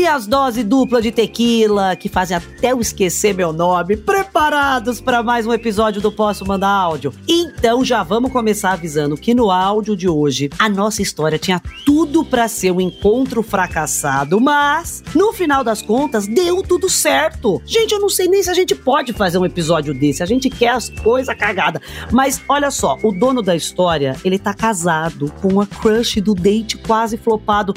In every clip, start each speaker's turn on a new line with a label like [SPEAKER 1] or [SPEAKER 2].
[SPEAKER 1] minhas doses dupla de tequila, que fazem até eu esquecer meu nome, preparados para mais um episódio do Posso Mandar Áudio? Então já vamos começar avisando que no áudio de hoje a nossa história tinha tudo para ser um encontro fracassado, mas no final das contas deu tudo certo. Gente, eu não sei nem se a gente pode fazer um episódio desse, a gente quer as coisas cagadas. Mas olha só, o dono da história, ele tá casado com a crush do date quase flopado.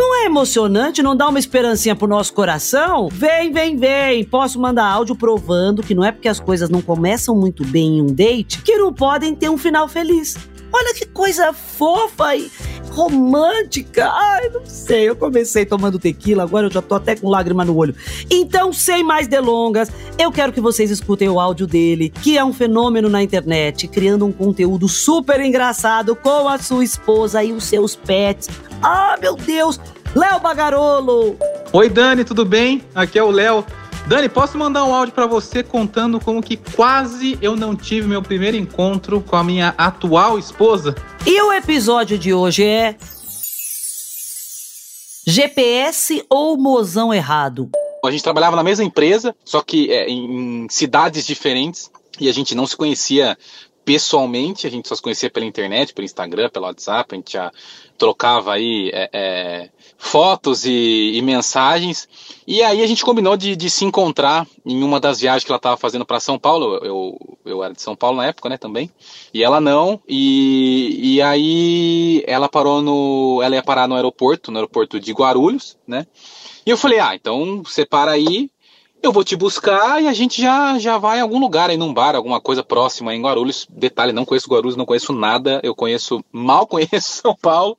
[SPEAKER 1] Não é emocionante? Não dá uma esperancinha pro nosso coração? Vem, vem, vem! Posso mandar áudio provando que não é porque as coisas não começam muito bem em um date que não podem ter um final feliz. Olha que coisa fofa e romântica. Ai, não sei. Eu comecei tomando tequila, agora eu já tô até com lágrima no olho. Então, sem mais delongas, eu quero que vocês escutem o áudio dele, que é um fenômeno na internet, criando um conteúdo super engraçado com a sua esposa e os seus pets. Ah, meu Deus! Léo Bagarolo!
[SPEAKER 2] Oi, Dani, tudo bem? Aqui é o Léo. Dani, posso mandar um áudio para você contando como que quase eu não tive meu primeiro encontro com a minha atual esposa?
[SPEAKER 1] E o episódio de hoje é GPS ou mozão errado?
[SPEAKER 2] A gente trabalhava na mesma empresa, só que é, em cidades diferentes, e a gente não se conhecia pessoalmente, a gente só se conhecia pela internet, pelo Instagram, pelo WhatsApp, a gente já trocava aí é, é, fotos e, e, mensagens. E aí a gente combinou de, de, se encontrar em uma das viagens que ela estava fazendo para São Paulo. Eu, eu era de São Paulo na época, né, também. E ela não. E, e aí ela parou no. Ela ia parar no aeroporto, no aeroporto de Guarulhos, né? E eu falei, ah, então você para aí, eu vou te buscar e a gente já, já vai em algum lugar aí num bar, alguma coisa próxima em Guarulhos. Detalhe, não conheço Guarulhos, não conheço nada. Eu conheço, mal conheço São Paulo.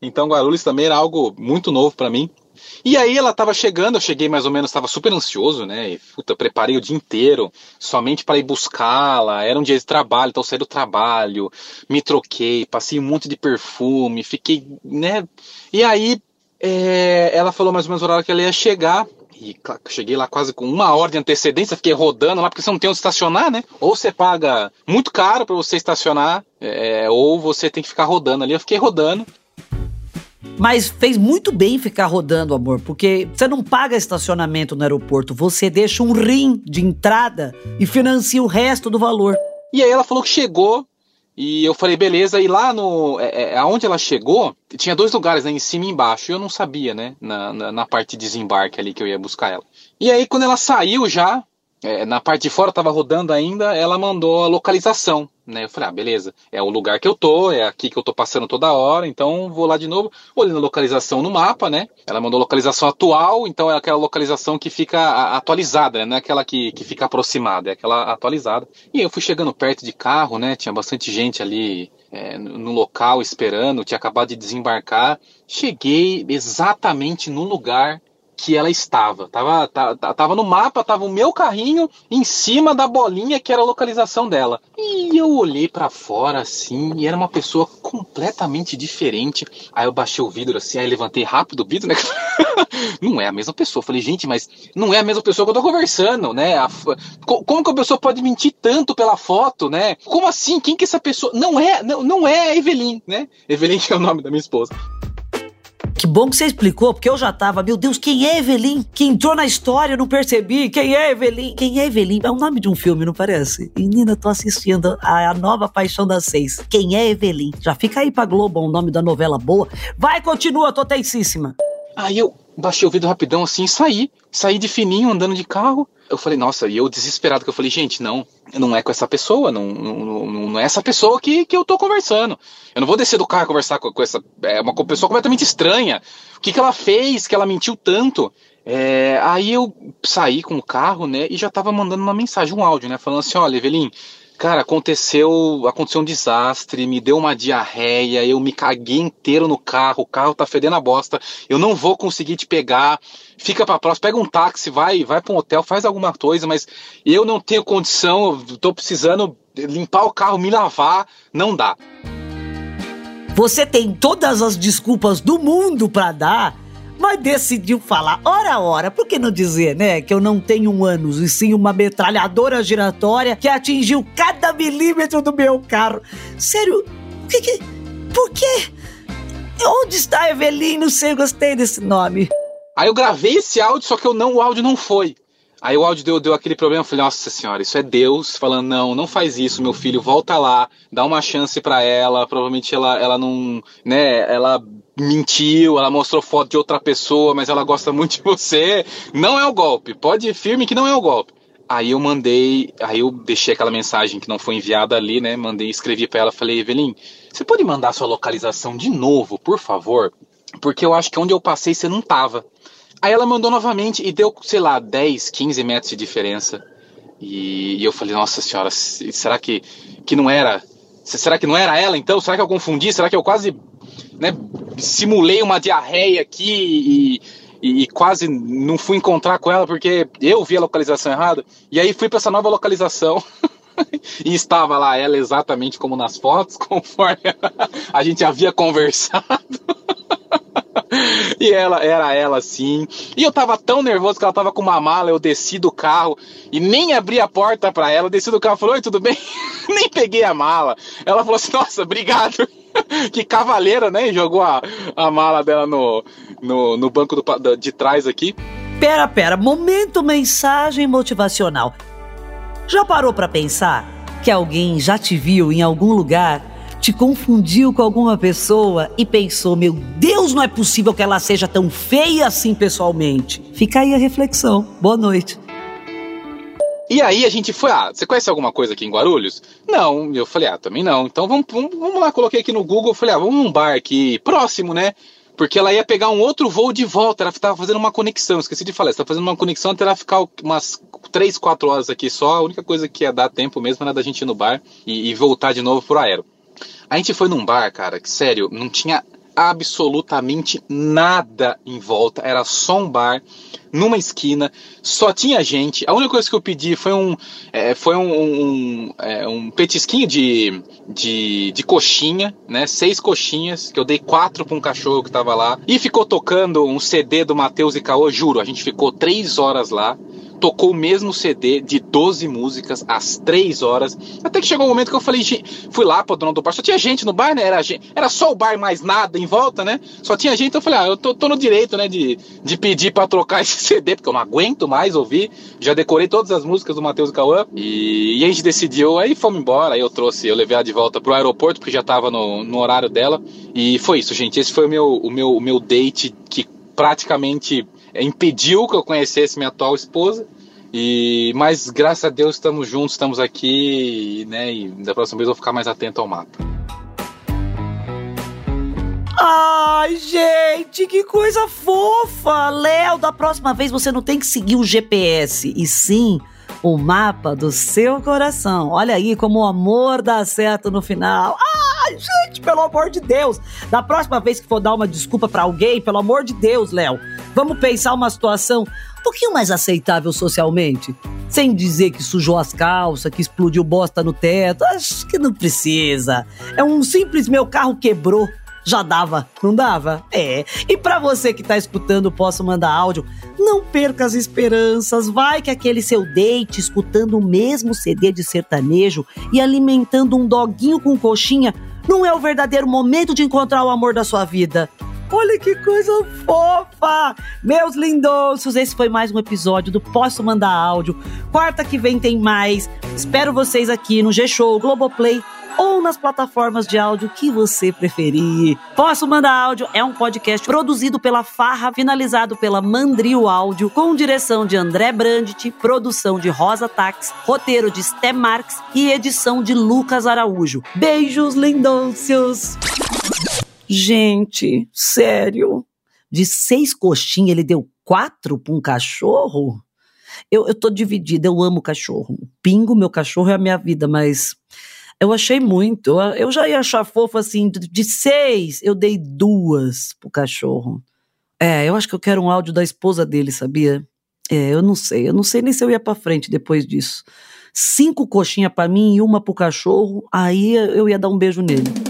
[SPEAKER 2] Então Guarulhos também era algo muito novo para mim. E aí ela estava chegando, eu cheguei mais ou menos, estava super ansioso, né? E, puta, preparei o dia inteiro somente para ir buscá-la. Era um dia de trabalho, então saí do trabalho, me troquei, passei um monte de perfume, fiquei, né? E aí é, ela falou mais ou menos o horário que ela ia chegar. E cheguei lá quase com uma hora de antecedência, fiquei rodando lá, porque você não tem onde estacionar, né? Ou você paga muito caro para você estacionar, é, ou você tem que ficar rodando ali. Eu fiquei rodando.
[SPEAKER 1] Mas fez muito bem ficar rodando, amor, porque você não paga estacionamento no aeroporto, você deixa um rim de entrada e financia o resto do valor.
[SPEAKER 2] E aí ela falou que chegou, e eu falei, beleza, e lá no. É, é, aonde ela chegou, tinha dois lugares, né, em cima e embaixo. E eu não sabia, né? Na, na, na, parte de desembarque ali que eu ia buscar ela. E aí, quando ela saiu já, é, na parte de fora estava rodando ainda, ela mandou a localização, né? Eu falei, ah, beleza, é o lugar que eu tô, é aqui que eu tô passando toda hora, então vou lá de novo, olhando a localização no mapa, né? Ela mandou localização atual, então é aquela localização que fica atualizada, né? Não é aquela que, que fica aproximada, é aquela atualizada. E eu fui chegando perto de carro, né? Tinha bastante gente ali é, no local esperando, tinha acabado de desembarcar. Cheguei exatamente no lugar que ela estava. Tava, tava, tava no mapa, tava o meu carrinho em cima da bolinha que era a localização dela. E eu olhei para fora assim, e era uma pessoa completamente diferente. Aí eu baixei o vidro assim, aí levantei rápido o vidro, né? não é a mesma pessoa. Falei, gente, mas não é a mesma pessoa que eu tô conversando, né? A, como que a pessoa pode mentir tanto pela foto, né? Como assim? Quem que essa pessoa? Não é, não, não é a Evelyn, né? Evelyn que é o nome da minha esposa.
[SPEAKER 1] Que bom que você explicou, porque eu já tava, meu Deus, quem é Evelyn? Que entrou na história, eu não percebi. Quem é Evelyn? Quem é Evelyn? É o nome de um filme, não parece? Menina, tô assistindo a, a nova Paixão das Seis. Quem é Evelyn? Já fica aí pra Globo o nome da novela boa. Vai, continua, tô tensíssima.
[SPEAKER 2] Aí eu baixei o vidro rapidão assim e saí. Saí de fininho, andando de carro. Eu falei, nossa, e eu desesperado, que eu falei, gente, não, não é com essa pessoa, não, não, não é essa pessoa que, que eu tô conversando. Eu não vou descer do carro conversar com, com essa. É uma pessoa completamente estranha. O que, que ela fez que ela mentiu tanto? É, aí eu saí com o carro, né, e já tava mandando uma mensagem, um áudio, né, falando assim, olha, Evelyn, Cara, aconteceu, aconteceu um desastre, me deu uma diarreia, eu me caguei inteiro no carro, o carro tá fedendo a bosta, eu não vou conseguir te pegar, fica pra próxima, pega um táxi, vai, vai pra um hotel, faz alguma coisa, mas eu não tenho condição, tô precisando limpar o carro, me lavar, não dá.
[SPEAKER 1] Você tem todas as desculpas do mundo para dar mas decidiu falar, ora, ora, por que não dizer, né, que eu não tenho um ânus e sim uma metralhadora giratória que atingiu cada milímetro do meu carro? Sério, que, que, por quê? Onde está Evelyn? Não sei, gostei desse nome.
[SPEAKER 2] Aí eu gravei esse áudio, só que eu não, o áudio não foi. Aí o áudio deu, deu aquele problema, eu falei, nossa senhora, isso é Deus falando, não, não faz isso, meu filho, volta lá, dá uma chance para ela, provavelmente ela, ela não, né, ela mentiu, ela mostrou foto de outra pessoa, mas ela gosta muito de você, não é o golpe, pode ir firme que não é o golpe. Aí eu mandei, aí eu deixei aquela mensagem que não foi enviada ali, né, mandei, escrevi para ela, falei, Evelyn, você pode mandar sua localização de novo, por favor? Porque eu acho que onde eu passei você não tava. Aí ela mandou novamente e deu, sei lá, 10, 15 metros de diferença. E, e eu falei, nossa senhora, será que, que não era? Será que não era ela então? Será que eu confundi? Será que eu quase né, simulei uma diarreia aqui e, e, e, quase não fui encontrar com ela porque eu vi a localização errada? E aí fui para essa nova localização. e estava lá ela exatamente como nas fotos, conforme a gente havia conversado. E ela era ela assim. E eu tava tão nervoso que ela tava com uma mala, eu desci do carro e nem abri a porta para ela, desci do carro falei: "Oi, tudo bem?" nem peguei a mala. Ela falou assim: "Nossa, obrigado." que cavaleira, né? Jogou a, a mala dela no, no, no banco do, de trás aqui.
[SPEAKER 1] Pera, pera, momento mensagem motivacional. Já parou para pensar que alguém já te viu em algum lugar te confundiu com alguma pessoa e pensou: meu Deus, não é possível que ela seja tão feia assim pessoalmente. Fica aí a reflexão. Boa noite.
[SPEAKER 2] E aí a gente foi, ah, você conhece alguma coisa aqui em Guarulhos? Não, eu falei, ah, também não. Então vamos, vamos, lá, coloquei aqui no Google, falei, ah, vamos num bar aqui próximo, né? Porque ela ia pegar um outro voo de volta, ela estava fazendo uma conexão, esqueci de falar, estava fazendo uma conexão até ela ficar umas 3, 4 horas aqui só, a única coisa que ia dar tempo mesmo era da gente ir no bar e, e voltar de novo pro aero. A gente foi num bar, cara, que sério, não tinha absolutamente nada em volta, era só um bar numa esquina, só tinha gente. A única coisa que eu pedi foi um, é, foi um, um, é, um petisquinho de, de, de, coxinha, né? Seis coxinhas, que eu dei quatro para um cachorro que tava lá. E ficou tocando um CD do Matheus e Caô, juro, a gente ficou três horas lá tocou o mesmo CD de 12 músicas às 3 horas. Até que chegou um momento que eu falei, fui lá pro dono do bar, só tinha gente no bar, né? Era, era só o bar mais nada em volta, né? Só tinha gente, eu falei, ah, eu tô, tô no direito, né, de, de pedir para trocar esse CD, porque eu não aguento mais ouvir. Já decorei todas as músicas do Matheus Cauã e, e, a gente decidiu, aí fomos embora, aí eu trouxe, eu levei ela de volta pro aeroporto, porque já tava no, no horário dela. E foi isso, gente. Esse foi o meu, o meu, o meu date que praticamente é, impediu que eu conhecesse minha atual esposa. E mas graças a Deus estamos juntos, estamos aqui, né? E da próxima vez eu vou ficar mais atento ao mapa.
[SPEAKER 1] Ai, gente, que coisa fofa! Léo, da próxima vez você não tem que seguir o GPS, e sim o mapa do seu coração. Olha aí como o amor dá certo no final. Ai, gente, pelo amor de Deus. Da próxima vez que for dar uma desculpa para alguém, pelo amor de Deus, Léo, vamos pensar uma situação um pouquinho mais aceitável socialmente. Sem dizer que sujou as calças, que explodiu bosta no teto. Acho que não precisa. É um simples meu carro quebrou já dava, não dava? É. E para você que tá escutando, posso mandar áudio. Não perca as esperanças. Vai que aquele seu date escutando o mesmo CD de sertanejo e alimentando um doguinho com coxinha não é o verdadeiro momento de encontrar o amor da sua vida. Olha que coisa fofa! Meus lindossos, esse foi mais um episódio do Posso Mandar Áudio. Quarta que vem tem mais. Espero vocês aqui no G-Show, Globoplay ou nas plataformas de áudio que você preferir. Posso Mandar Áudio é um podcast produzido pela Farra, finalizado pela Mandrio Áudio, com direção de André Brandt, produção de Rosa Tax, roteiro de Sté Marques e edição de Lucas Araújo. Beijos lindôncios! Gente, sério? De seis coxinhas ele deu quatro para um cachorro? Eu, eu tô dividida, eu amo cachorro. Pingo, meu cachorro é a minha vida, mas eu achei muito. Eu já ia achar fofo assim, de seis, eu dei duas pro cachorro. É, eu acho que eu quero um áudio da esposa dele, sabia? É, eu não sei. Eu não sei nem se eu ia pra frente depois disso. Cinco coxinhas para mim e uma pro cachorro, aí eu ia dar um beijo nele.